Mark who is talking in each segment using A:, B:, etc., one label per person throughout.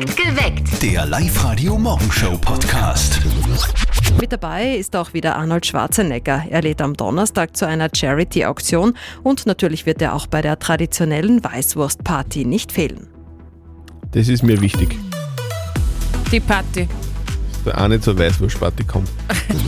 A: Geweckt.
B: Der Live-Radio-Morgenshow-Podcast.
C: Mit dabei ist auch wieder Arnold Schwarzenegger. Er lädt am Donnerstag zu einer Charity-Auktion und natürlich wird er auch bei der traditionellen Weißwurst-Party nicht fehlen.
D: Das ist mir wichtig.
E: Die Party.
D: Der eine zur Weißwurstparty kommt.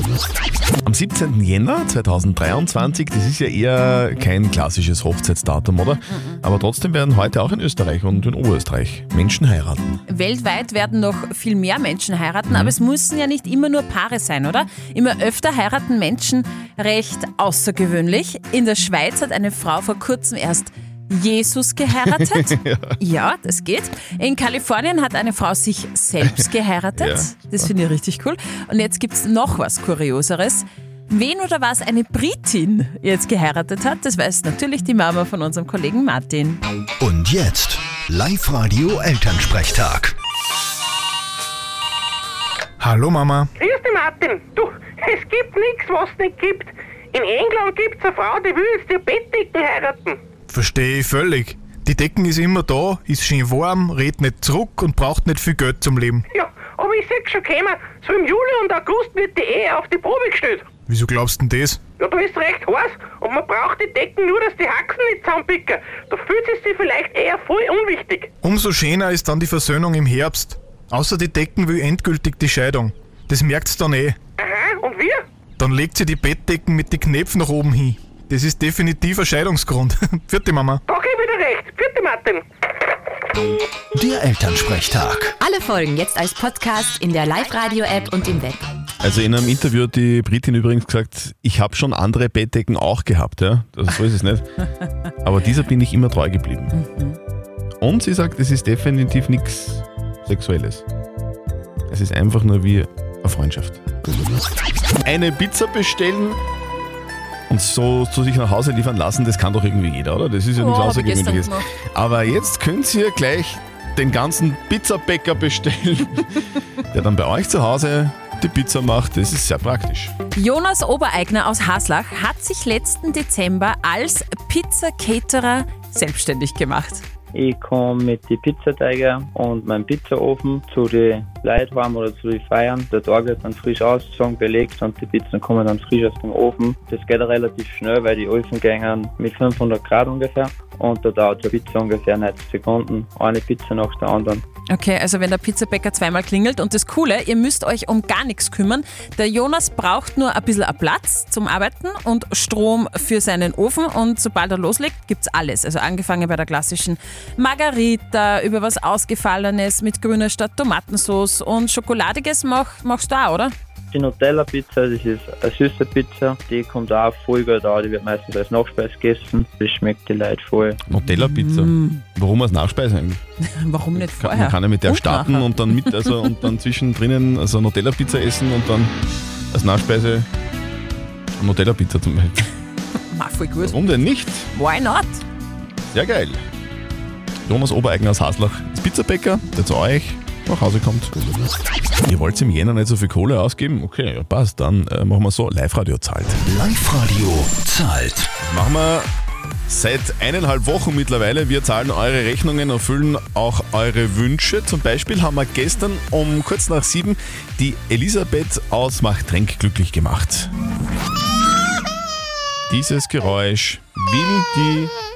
D: Am 17. Jänner 2023, das ist ja eher kein klassisches Hochzeitsdatum, oder? Aber trotzdem werden heute auch in Österreich und in Oberösterreich Menschen heiraten.
E: Weltweit werden noch viel mehr Menschen heiraten, aber es müssen ja nicht immer nur Paare sein, oder? Immer öfter heiraten Menschen recht außergewöhnlich. In der Schweiz hat eine Frau vor kurzem erst Jesus geheiratet. ja. das geht. In Kalifornien hat eine Frau sich selbst geheiratet.
D: Ja.
E: Das finde ich richtig cool. Und jetzt gibt es noch was Kurioseres. Wen oder was eine Britin jetzt geheiratet hat, das weiß natürlich die Mama von unserem Kollegen Martin.
B: Und jetzt Live-Radio-Elternsprechtag.
F: Hallo Mama.
G: Grüß dich, Martin. Du, es gibt nichts, was es nicht gibt. In England gibt's eine Frau, die will jetzt die Bettdecken heiraten.
F: Verstehe ich völlig. Die Decken ist immer da, ist schön warm, redet nicht zurück und braucht nicht viel Geld zum Leben.
G: Ja, aber ich seh's schon kommen, so im Juli und August wird die Ehe auf die Probe gestellt.
F: Wieso glaubst du denn das?
G: Ja, da ist recht heiß und man braucht die Decken nur, dass die Haxen nicht zusammenpicken. Da fühlt sie sich vielleicht eher voll unwichtig.
F: Umso schöner ist dann die Versöhnung im Herbst. Außer die Decken will endgültig die Scheidung. Das merkt's dann eh.
G: Aha, und wir?
F: Dann legt sie die Bettdecken mit den Knöpfen nach oben hin. Das ist definitiv ein Scheidungsgrund. Vierte Mama.
G: Da ich wieder recht. Vierte Martin.
B: Der Elternsprechtag.
A: Alle Folgen jetzt als Podcast in der Live-Radio-App und im Web.
D: Also in einem Interview hat die Britin übrigens gesagt, ich habe schon andere Bettdecken auch gehabt, ja. Also so ist es nicht. Aber dieser bin ich immer treu geblieben. Und sie sagt, es ist definitiv nichts Sexuelles. Es ist einfach nur wie eine Freundschaft. Eine Pizza bestellen und so zu sich nach Hause liefern lassen, das kann doch irgendwie jeder, oder? Das ist ja nichts
E: Oh, gestern
D: Außergewöhnliches. Aber jetzt könnt ihr gleich den ganzen Pizzabäcker bestellen, der dann bei euch zu Hause die Pizza macht. Das ist sehr praktisch.
E: Jonas Obereigner aus Haslach hat sich letzten Dezember als Pizza-Caterer selbstständig gemacht.
H: Ich komme mit den Pizzateiger und meinem Pizzaofen zu den Leuten heim oder zu Feiern. Der Tag wird dann frisch ausgezogen, belegt und die Pizzen kommen dann frisch aus dem Ofen. Das geht relativ schnell, weil die Öfen gehen mit 500 Grad ungefähr und da dauert die Pizza ungefähr 90 Sekunden. Eine Pizza nach der anderen.
E: Okay, also wenn der Pizzabäcker zweimal klingelt und das Coole, ihr müsst euch um gar nichts kümmern. Der Jonas braucht nur ein bisschen Platz zum Arbeiten und Strom für seinen Ofen und sobald er loslegt, gibt's alles. Also angefangen bei der klassischen Margarita, über was Ausgefallenes mit grüner statt Tomatensauce und Schokoladiges mach, machst du auch, oder?
H: Die Nutella-Pizza, das ist eine süße Pizza. Die kommt auch voll gut an. Die wird meistens als Nachspeise gegessen. Das schmeckt die Leute voll.
D: Nutella-Pizza. Warum als Nachspeise eigentlich?
E: Warum nicht vorher?
D: man kann ja mit der
E: Und
D: starten
E: nachher.
D: und dann mit, also und dann zwischendrin also Nutella-Pizza essen und dann als Nachspeise eine Nutella-Pizza zum Beispiel.
E: Ma, voll gut.
D: Warum denn nicht?
E: Why not?
D: Sehr geil. Jonas Obereigner aus Haslach ist Pizzabäcker, der zu euch nach Hause kommt. Ihr wollt im Jänner nicht so viel Kohle ausgeben? Okay, ja, passt. Dann äh, machen wir so, Live-Radio zahlt.
B: Live-Radio zahlt.
D: Machen wir seit eineinhalb Wochen mittlerweile. Wir zahlen eure Rechnungen, erfüllen auch eure Wünsche. Zum Beispiel haben wir gestern um kurz nach sieben die Elisabeth aus Machtränk glücklich gemacht. Dieses Geräusch will die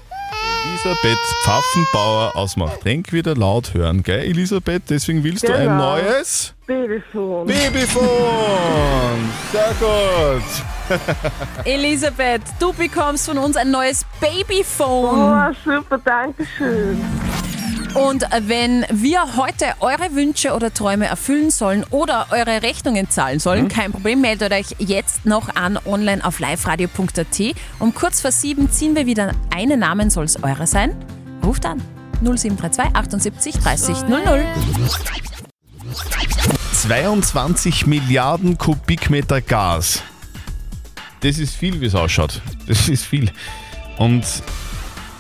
D: Elisabeth Pfaffenbauer aus Machtränk wieder laut hören, gell Elisabeth? Deswegen willst du ein
G: Genau.
D: neues
G: Babyphone.
D: Babyphone. Sehr gut.
E: Elisabeth, du bekommst von uns ein neues Babyphone.
G: Oh, super, danke schön.
E: Und wenn wir heute eure Wünsche oder Träume erfüllen sollen oder eure Rechnungen zahlen sollen, kein Problem, meldet euch jetzt noch an online auf liveradio.at. Um kurz vor sieben ziehen wir wieder einen Namen, soll es eure sein. Ruft an 0732 78 30 00.
D: 22 Milliarden Kubikmeter Gas. Das ist viel, wie es ausschaut. Das ist viel. Und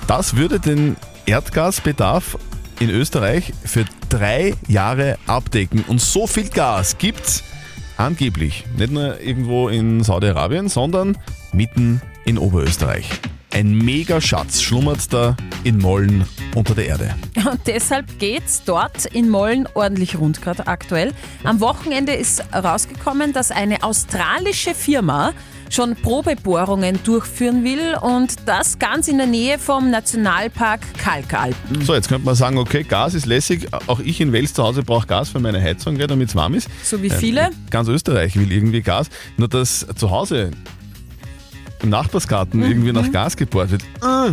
D: das würde den Erdgasbedarf in Österreich für drei Jahre abdecken. Und so viel Gas gibt's angeblich nicht nur irgendwo in Saudi-Arabien, sondern mitten in Oberösterreich. Ein Megaschatz schlummert da in Mollen unter der Erde.
E: Und deshalb geht's dort in Mollen ordentlich rund gerade aktuell. Am Wochenende ist rausgekommen, dass eine australische Firma schon Probebohrungen durchführen will und das ganz in der Nähe vom Nationalpark Kalkalpen.
D: So, jetzt könnte man sagen, okay, Gas ist lässig. Auch ich in Wels zu Hause brauche Gas für meine Heizung, damit es warm ist.
E: So wie viele.
D: Ganz Österreich will irgendwie Gas. Nur dass zu Hause im Nachbarsgarten irgendwie nach Gas gebohrt wird. Äh.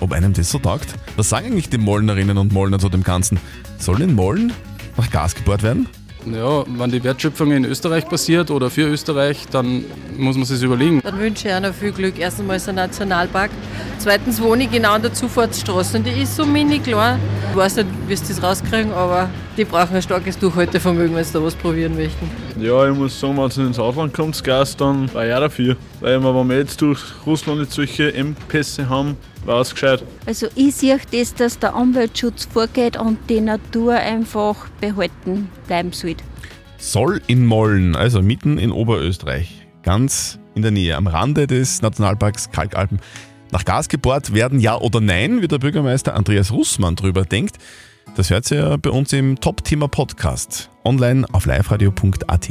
D: Ob einem das so taugt? Was sagen eigentlich die Mollnerinnen und Mollner zu dem Ganzen? Soll in Mollen nach Gas gebohrt werden?
I: Ja, wenn die Wertschöpfung in Österreich passiert oder für Österreich, dann muss man sich überlegen.
J: Dann wünsche ich ihnen viel Glück. Erstens mal ist ein Nationalpark. Zweitens wohne ich genau an der Zufahrtsstraße und die ist so mini klar. Ich weiß nicht, wie sie das rauskriegen, aber die brauchen ein starkes Durchhaltevermögen, wenn sie da was probieren möchten.
K: Ja, ich muss sagen, wenn es ins Ausland kommt, das Gas, dann war ich auch dafür. Weil wir, wenn wir jetzt durch Russland jetzt solche Engpässe haben, war es gescheit.
L: Also ich sehe das, dass der Umweltschutz vorgeht und die Natur einfach behalten bleiben sollte.
D: Soll in Mollen, also mitten in Oberösterreich, ganz in der Nähe, am Rande des Nationalparks Kalkalpen, nach Gas gebohrt werden, ja oder nein, wie der Bürgermeister Andreas Russmann drüber denkt. Das hört ihr ja bei uns im Top-Thema-Podcast. Online auf liveradio.at.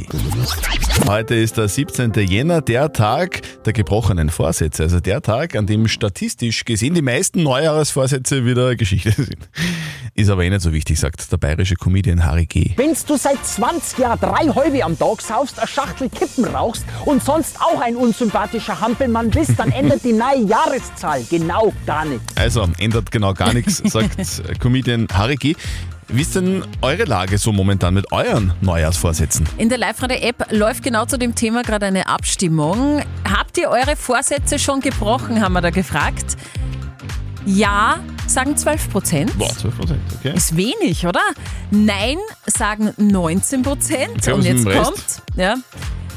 D: Heute ist der 17. Jänner, der Tag der gebrochenen Vorsätze. Also der Tag, an dem statistisch gesehen die meisten Neujahresvorsätze wieder Geschichte sind. Ist aber eh nicht so wichtig, sagt der bayerische Comedian Harry G.
M: Wenn du seit 20 Jahren drei Häube am Tag saufst, eine Schachtel Kippen rauchst und sonst auch ein unsympathischer Hampelmann bist, dann ändert die neue Jahreszahl genau gar nichts.
D: Also ändert genau gar nichts, sagt Comedian Harry G. Wie ist denn eure Lage so momentan mit euren Neujahrsvorsätzen?
E: In der Live-Radio-App läuft genau zu dem Thema gerade eine Abstimmung. Habt ihr eure Vorsätze schon gebrochen, haben wir da gefragt. Ja, sagen 12 Prozent.
D: Boah, 12 Prozent, okay.
E: Ist wenig, oder? Nein, sagen 19 Prozent. Und jetzt kommt, ja,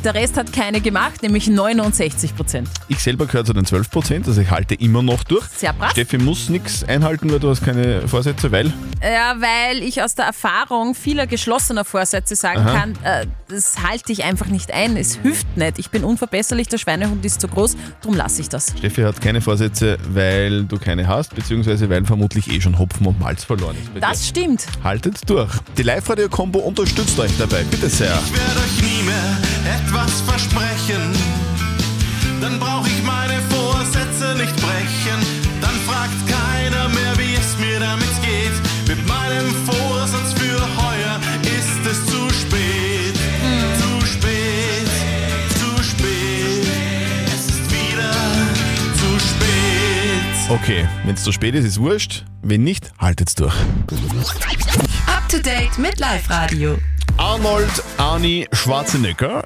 E: der Rest hat keine gemacht, nämlich 69 Prozent.
D: Ich selber gehöre zu den 12 Prozent, also ich halte immer noch durch.
E: Sehr brav.
D: Steffi muss nichts einhalten, weil du hast keine Vorsätze, weil
E: Ja, weil ich aus der Erfahrung vieler geschlossener Vorsätze sagen
D: Aha.
E: kann, äh, das halte ich einfach nicht ein. Es hilft nicht. Ich bin unverbesserlich, der Schweinehund ist zu groß, darum lasse ich das.
D: Steffi hat keine Vorsätze, weil du keine hast, beziehungsweise weil vermutlich eh schon Hopfen und Malz verloren ist. bei
E: Das stimmt.
D: dir. Haltet durch. Die Live-Radio-Kombo unterstützt euch dabei, bitte sehr.
N: Ich werde euch nie mehr etwas versprechen. Dann brauche ich meine Vorsätze nicht brechen. Dann fragt keiner mehr, wie es mir damit geht. Mit meinem Vorsatz für heuer ist es zu spät. Zu spät, zu spät. Es ist wieder zu spät.
D: Okay, wenn es zu spät ist, ist wurscht. Wenn nicht, haltet's durch.
A: Up to date mit Live Radio.
D: Arnold Arni Schwarzenegger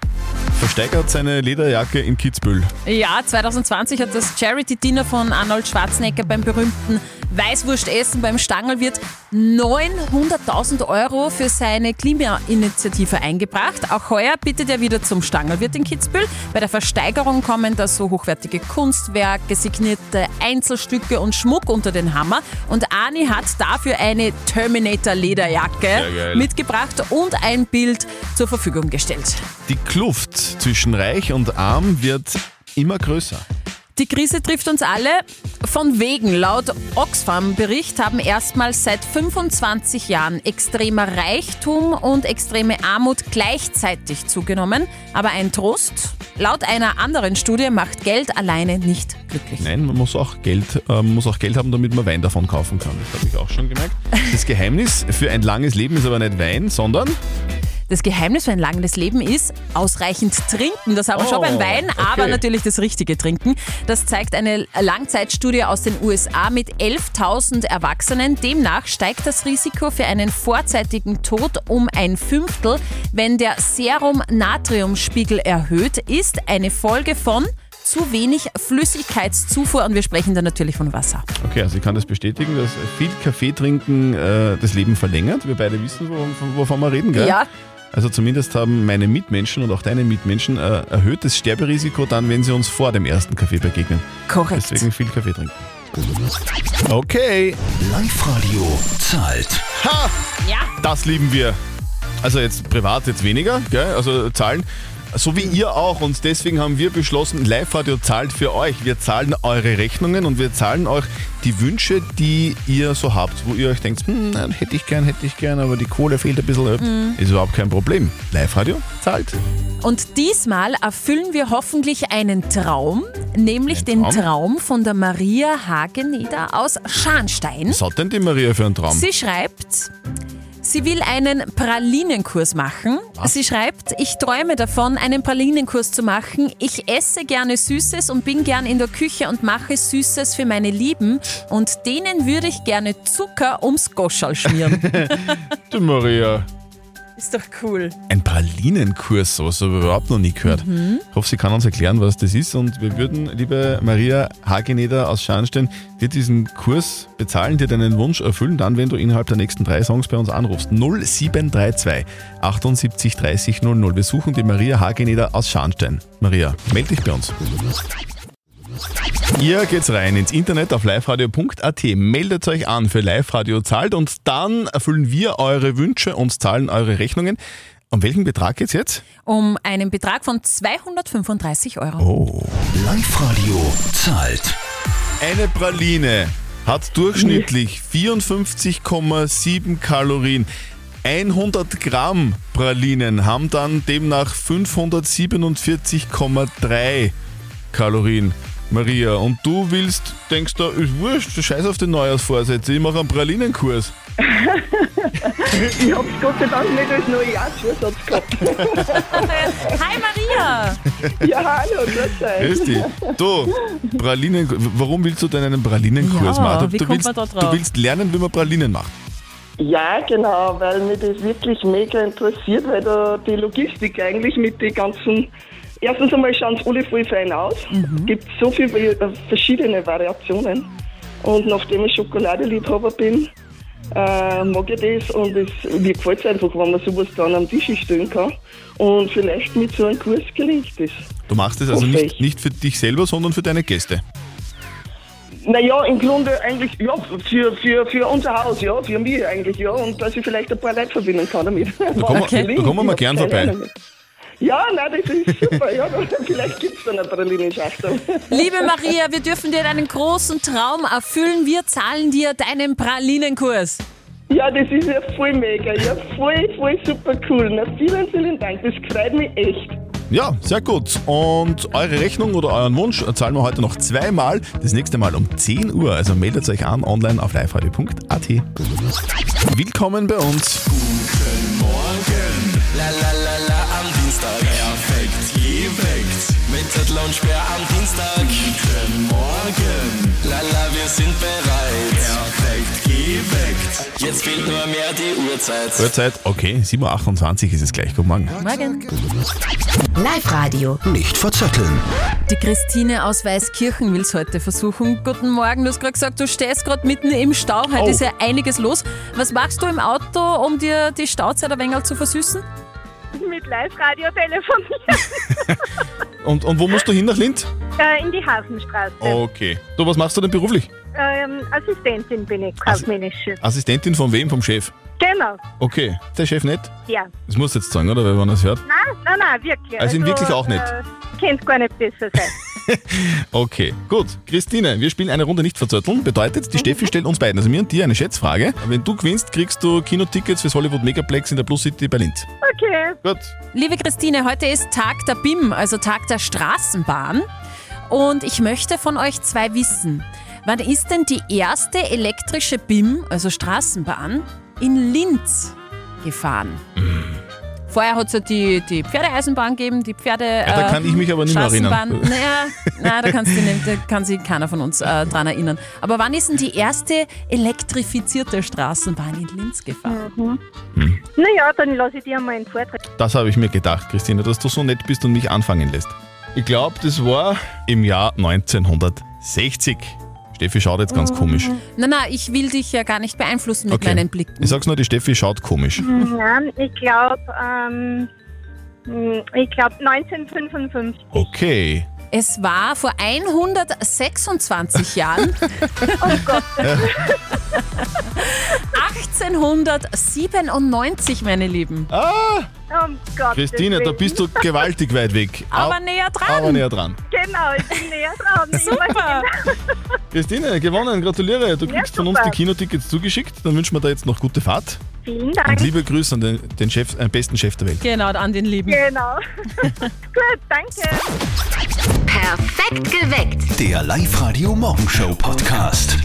D: versteigert seine Lederjacke in Kitzbühel.
E: Ja, 2020 hat das Charity-Dinner von Arnold Schwarzenegger beim berühmten Weißwurstessen beim Stangelwirt 900.000 Euro für seine Klimainitiative eingebracht. Auch heuer bittet er wieder zum Stangelwirt in Kitzbühel. Bei der Versteigerung kommen da so hochwertige Kunstwerke, signierte Einzelstücke und Schmuck unter den Hammer. Und Arni hat dafür eine Terminator-Lederjacke mitgebracht und ein Bild zur Verfügung gestellt.
D: Die Kluft zwischen Reich und Arm wird immer größer.
E: Die Krise trifft uns alle. Von wegen, laut Oxfam-Bericht haben erstmals seit 25 Jahren extremer Reichtum und extreme Armut gleichzeitig zugenommen. Aber ein Trost, laut einer anderen Studie macht Geld alleine nicht glücklich.
D: Nein, man muss auch Geld, äh, muss auch Geld haben, damit man Wein davon kaufen kann. Das habe ich auch schon gemerkt. Das Geheimnis für ein langes Leben ist aber nicht Wein, sondern
E: Das Geheimnis für ein langes Leben ist ausreichend trinken. Das haben wir schon
D: Oh,
E: beim Wein, aber
D: okay.
E: natürlich das richtige Trinken. Das zeigt eine Langzeitstudie aus den USA mit 11.000 Erwachsenen. Demnach steigt das Risiko für einen vorzeitigen Tod um ein Fünftel, wenn der Serum-Natriumspiegel erhöht ist. Eine Folge von zu wenig Flüssigkeitszufuhr und wir sprechen da natürlich von Wasser.
D: Okay, also ich kann das bestätigen, dass viel Kaffee trinken äh, das Leben verlängert. Wir beide wissen, wovon, wovon wir reden, gell?
E: Ja.
D: Also zumindest haben meine Mitmenschen und auch deine Mitmenschen äh, erhöhtes Sterberisiko dann, wenn sie uns vor dem ersten Kaffee begegnen.
E: Korrekt.
D: Deswegen viel Kaffee trinken. Okay.
B: Live-Radio zahlt.
D: Ha!
E: Ja.
D: Das lieben wir. Also jetzt privat jetzt weniger, gell? also Zahlen. So wie ihr auch. Und deswegen haben wir beschlossen, Live-Radio zahlt für euch. Wir zahlen eure Rechnungen und wir zahlen euch die Wünsche, die ihr so habt, wo ihr euch denkt, hm, nein, hätte ich gern, hätte ich gern, aber die Kohle fehlt ein bisschen.
E: Mhm.
D: Ist überhaupt kein Problem. Live-Radio zahlt.
E: Und diesmal erfüllen wir hoffentlich einen Traum, nämlich den
D: Traum?
E: Traum von der Maria Hageneder aus Scharnstein.
D: Was hat denn die Maria für einen Traum?
E: Sie schreibt, sie will einen Pralinenkurs machen. Sie schreibt, ich träume davon, einen Pralinenkurs zu machen. Ich esse gerne Süßes und bin gern in der Küche und mache Süßes für meine Lieben. Und denen würde ich gerne Zucker ums Goschal schmieren.
D: Die Maria.
E: Ist doch cool.
D: Ein Pralinenkurs, sowas habe ich überhaupt noch nie gehört.
E: Mhm.
D: Ich hoffe, sie kann uns erklären, was das ist. Und wir würden, liebe Maria Hageneder aus Scharnstein, dir diesen Kurs bezahlen, dir deinen Wunsch erfüllen, dann, wenn du innerhalb der nächsten drei Songs bei uns anrufst. 0732 78 30 00. Wir suchen die Maria Hageneder aus Scharnstein. Maria, melde dich bei uns. Ihr geht's rein ins Internet auf liveradio.at, meldet euch an für Live-Radio zahlt und dann erfüllen wir eure Wünsche und zahlen eure Rechnungen. Um welchen Betrag geht's jetzt?
E: Um einen Betrag von 235 Euro.
D: Oh.
B: Live-Radio zahlt.
D: Eine Praline hat durchschnittlich 54,7 Kalorien. 100 Gramm Pralinen haben dann demnach 547,3 Kalorien. Maria, und du willst, denkst du, ist wurscht, scheiß auf den Neujahrsvorsätze, ich mache einen Pralinenkurs.
O: ich hab's Gott sei Dank nicht als Neujahrsvorsatz gehabt.
E: Hi Maria!
O: ja, hallo, grüß euch.
D: Grüß dich. Du, Pralinen, warum willst du denn einen Pralinenkurs
O: Ja,
D: machen? Du,
O: wie
D: du,
O: kommt
D: willst,
O: man da drauf?
D: du willst lernen, wie man Pralinen macht.
O: Ja, genau, weil mich das wirklich mega interessiert, weil da die Logistik eigentlich mit den ganzen. Erstens einmal schauen sie alle voll fein aus.
E: Mhm.
O: gibt so viele äh, verschiedene Variationen. Und nachdem ich Schokoladeliebhaber bin, äh, mag ich das und es, mir gefällt es einfach, wenn man sowas dann am Tisch stellen kann. Und vielleicht mit so einem Kurs gelingt das.
D: Du machst es also nicht, nicht für dich selber, sondern für deine Gäste.
O: Naja, im Grunde eigentlich, ja, für, für, für unser Haus, ja, für mich eigentlich, ja, und dass ich vielleicht ein paar Leute verbinden kann damit.
D: Da kommen, wir, da kommen wir mal gern vorbei.
O: Ja, nein, das ist super, ja, vielleicht gibt es dann eine Pralinenschachtel.
E: Liebe Maria, wir dürfen dir deinen großen Traum erfüllen. Wir zahlen dir deinen Pralinenkurs.
O: Ja, das ist ja voll mega, ja, voll, voll super cool. Na, vielen, vielen Dank, das freut mich echt.
D: Ja, sehr gut. Und eure Rechnung oder euren Wunsch zahlen wir heute noch zweimal. Das nächste Mal um 10 Uhr. Also meldet euch an online auf liveradio.at. Willkommen bei uns.
N: Guten Morgen, la la la Zettel und Sperr am Dienstag. Guten Morgen, la la wir sind bereit. Perfekt geweckt. Jetzt fehlt nur mehr die Uhrzeit.
D: Uhrzeit, okay, 7.28 Uhr ist es gleich. Guten Morgen.
E: Morgen.
A: Live-Radio.
B: Nicht verzetteln.
E: Die Christine aus Weißkirchen will es heute versuchen. Guten Morgen, du hast gerade gesagt, du stehst gerade mitten im Stau. Heute
D: Oh.
E: ist ja einiges los. Was machst du im Auto, um dir die Stauzeit ein wenig zu versüßen?
P: Mit Live-Radio telefonieren.
D: Und, und wo musst du hin nach Linz?
P: äh, in die Hafenstraße.
D: Okay. Du, was machst du denn beruflich?
P: Ähm, Assistentin bin ich, kaufmännische.
D: Assistentin von wem? Vom Chef?
P: Genau,
D: Okay. Der Chef nicht?
P: ja.
D: Das musst du jetzt sagen, oder? Weil man das hört.
P: Nein, nein, nein, wirklich.
D: Also ihn wirklich auch nicht?
P: Äh, Könnte gar nicht besser sein.
D: Okay, gut. Christine, wir spielen eine Runde nicht verzötteln. Bedeutet, die Steffi stellt uns beiden, also mir und dir, eine Schätzfrage. Wenn du gewinnst, kriegst du Kinotickets fürs Hollywood Megaplex in der Plus City bei Linz.
P: Okay.
D: Gut.
E: Liebe Christine, heute ist Tag der BIM, also Tag der Straßenbahn. Und ich möchte von euch zwei wissen, wann ist denn die erste elektrische BIM, also Straßenbahn, in Linz gefahren? Vorher hat es ja die, die Pferdeeisenbahn gegeben, die Pferde.
D: Ja, da kann ich mich aber nicht mehr erinnern.
E: Naja, naja, da, kannst du nicht, da kann sich keiner von uns äh, dran erinnern. Aber wann ist denn die erste elektrifizierte Straßenbahn in Linz gefahren?
P: Mhm. Naja, dann lasse ich dir mal einen Vortrag.
D: Das habe ich mir gedacht, Christine, dass du so nett bist und mich anfangen lässt. Ich glaube, das war im Jahr 1960. Steffi schaut jetzt ganz komisch.
E: Nein, nein, ich will dich ja gar nicht beeinflussen mit
D: Okay.
E: meinen Blicken.
D: Ich sag's nur, die Steffi schaut komisch.
P: Nein, ich glaube, ähm, ich glaube 1955.
D: Okay.
E: Es war vor 126 Jahren.
P: Oh Gott.
E: 1897, meine Lieben.
D: Ah,
P: Um Gott.
D: Christine, da bist du gewaltig weit weg.
E: Aber
D: Au-
E: näher dran.
D: Aber näher dran.
P: Genau, ich bin näher dran.
E: Super.
D: Christine, gewonnen, gratuliere. Du
P: Ja,
D: kriegst von uns
P: super.
D: die Kinotickets zugeschickt. Dann wünschen wir dir jetzt noch gute Fahrt.
P: Vielen Dank.
D: Und liebe Grüße an den, den Chef, äh, besten Chef der Welt.
E: Genau, an den Lieben.
P: Genau. Gut, danke.
A: Perfekt geweckt.
B: Der Live-Radio Morgenshow Podcast.